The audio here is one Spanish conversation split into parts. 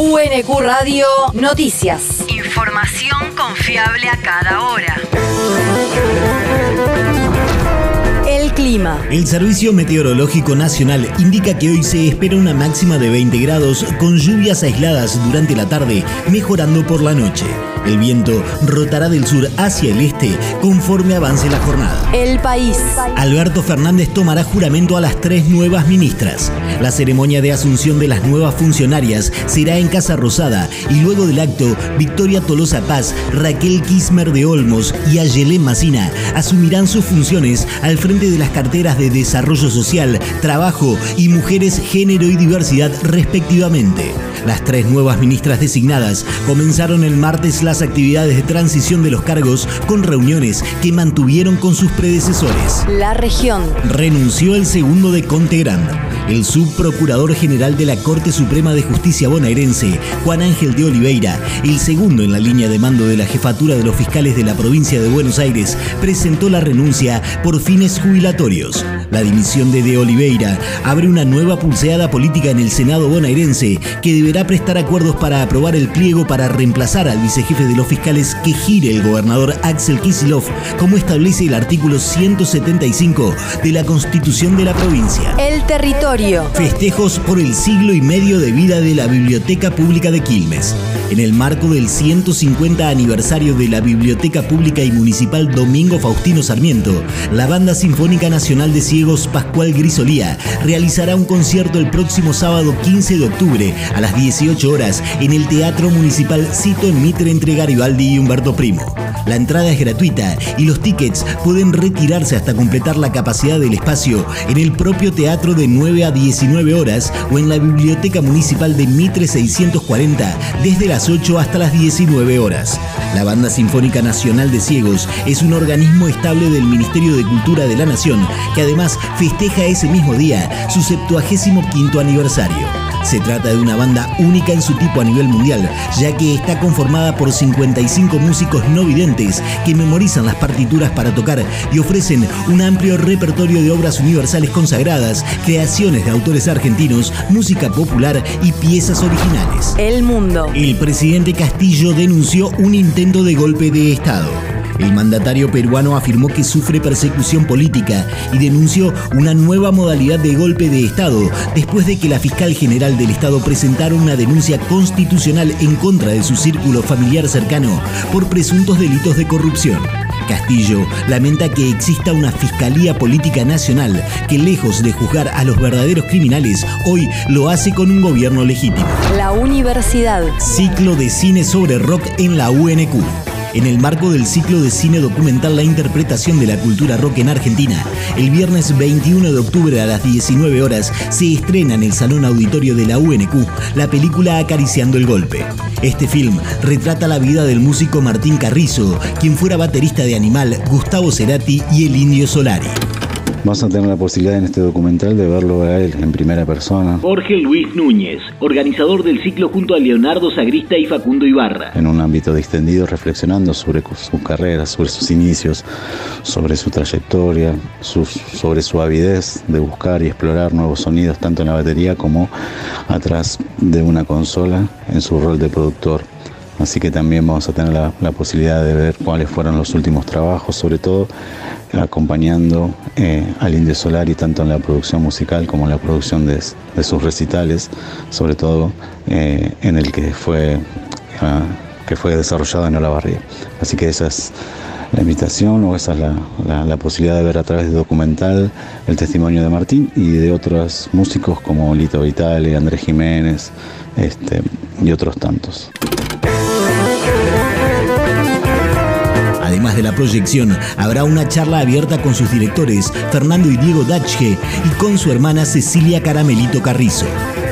UNQ Radio Noticias. Información confiable a cada hora. El clima. El Servicio Meteorológico Nacional indica que hoy se espera una máxima de 20 grados con lluvias aisladas durante la tarde, mejorando por la noche. El viento rotará del sur hacia el este conforme avance la jornada. El país. Alberto Fernández tomará juramento a las tres nuevas ministras. La ceremonia de asunción de las nuevas funcionarias será en Casa Rosada y luego del acto, Victoria Tolosa Paz, Raquel Kismer de Olmos y Ayelén Macina asumirán sus funciones al frente de las carteras de Desarrollo Social, Trabajo y Mujeres, Género y Diversidad respectivamente. Las tres nuevas ministras designadas comenzaron el martes las actividades de transición de los cargos con reuniones que mantuvieron con sus predecesores. La región. Renunció el segundo de Conte Grande. El subprocurador general de la Corte Suprema de Justicia bonaerense, Juan Ángel de Oliveira, el segundo en la línea de mando de la jefatura de los fiscales de la provincia de Buenos Aires, presentó la renuncia por fines jubilatorios. La dimisión de De Oliveira abre una nueva pulseada política en el Senado bonaerense que deberá prestar acuerdos para aprobar el pliego para reemplazar al vicejefe de los fiscales que gire el gobernador Axel Kisilov, como establece el artículo 175 de la Constitución de la provincia. El territorio. Festejos por el siglo y medio de vida de la Biblioteca Pública de Quilmes. En el marco del 150 aniversario de la Biblioteca Pública y Municipal Domingo Faustino Sarmiento, la Banda Sinfónica Nacional de Ciegos Pascual Grisolía realizará un concierto el próximo sábado 15 de octubre a las 18 horas en el Teatro Municipal Cito en Mitre entre Garibaldi y Humberto Primo. La entrada es gratuita y los tickets pueden retirarse hasta completar la capacidad del espacio en el propio teatro de 9 a 19 horas o en la Biblioteca Municipal de Mitre 640 desde las 8 hasta las 19 horas. La Banda Sinfónica Nacional de Ciegos es un organismo estable del Ministerio de Cultura de la Nación que además festeja ese mismo día su 75 aniversario. Se trata de una banda única en su tipo a nivel mundial, ya que está conformada por 55 músicos no videntes que memorizan las partituras para tocar y ofrecen un amplio repertorio de obras universales consagradas, creaciones de autores argentinos, música popular y piezas originales. El mundo. El presidente Castillo denunció un intento de golpe de Estado. El mandatario peruano afirmó que sufre persecución política y denunció una nueva modalidad de golpe de Estado después de que la fiscal general del Estado presentara una denuncia constitucional en contra de su círculo familiar cercano por presuntos delitos de corrupción. Castillo lamenta que exista una Fiscalía Política Nacional que lejos de juzgar a los verdaderos criminales, hoy lo hace con un gobierno legítimo. La universidad. Ciclo de cine sobre rock en la UNQ. En el marco del ciclo de cine documental La interpretación de la cultura rock en Argentina, el viernes 21 de octubre a las 19 horas se estrena en el Salón Auditorio de la UNQ la película Acariciando el Golpe. Este film retrata la vida del músico Martín Carrizo, quien fuera baterista de Animal, Gustavo Cerati y el Indio Solari. Vas a tener la posibilidad en este documental de verlo a él en primera persona. Jorge Luis Núñez, organizador del ciclo junto a Leonardo Sagrista y Facundo Ibarra. En un ámbito distendido, reflexionando sobre su carrera, sobre sus inicios, sobre su trayectoria, sobre su avidez de buscar y explorar nuevos sonidos, tanto en la batería como atrás de una consola en su rol de productor. Así que también vamos a tener la, la posibilidad de ver cuáles fueron los últimos trabajos, sobre todo acompañando eh, al Indio Solari tanto en la producción musical como en la producción de, sus recitales, sobre todo eh, en el que fue, ah, que fue desarrollado en Olavarría. Así que esa es la invitación o esa es la, la, la, posibilidad de ver a través de documental el testimonio de Martín y de otros músicos como Lito Vitale, Andrés Jiménez este, y otros tantos. Además de la proyección, habrá una charla abierta con sus directores, Fernando y Diego Dachge, y con su hermana Cecilia Caramelito Carrizo.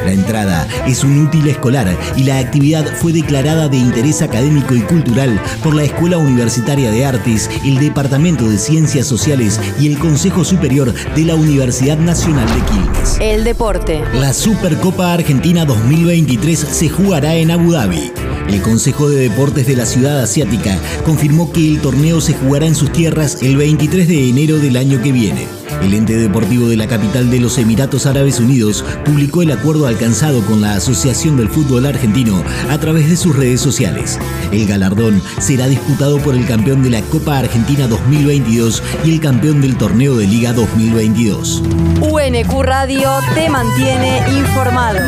La entrada es un útil escolar y la actividad fue declarada de interés académico y cultural por la Escuela Universitaria de Artes, el Departamento de Ciencias Sociales y el Consejo Superior de la Universidad Nacional de Quilmes. El deporte. La Supercopa Argentina 2023 se jugará en Abu Dhabi. El Consejo de Deportes de la Ciudad Asiática confirmó que el torneo se jugará en sus tierras el 23 de enero del año que viene. El ente deportivo de la capital de los Emiratos Árabes Unidos publicó el acuerdo alcanzado con la Asociación del Fútbol Argentino a través de sus redes sociales. El galardón será disputado por el campeón de la Copa Argentina 2022 y el campeón del torneo de Liga 2022. UNQ Radio te mantiene informado.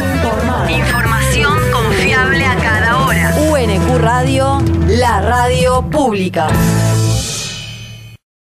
Información confiable a cada hora. UNQ Radio, la radio pública.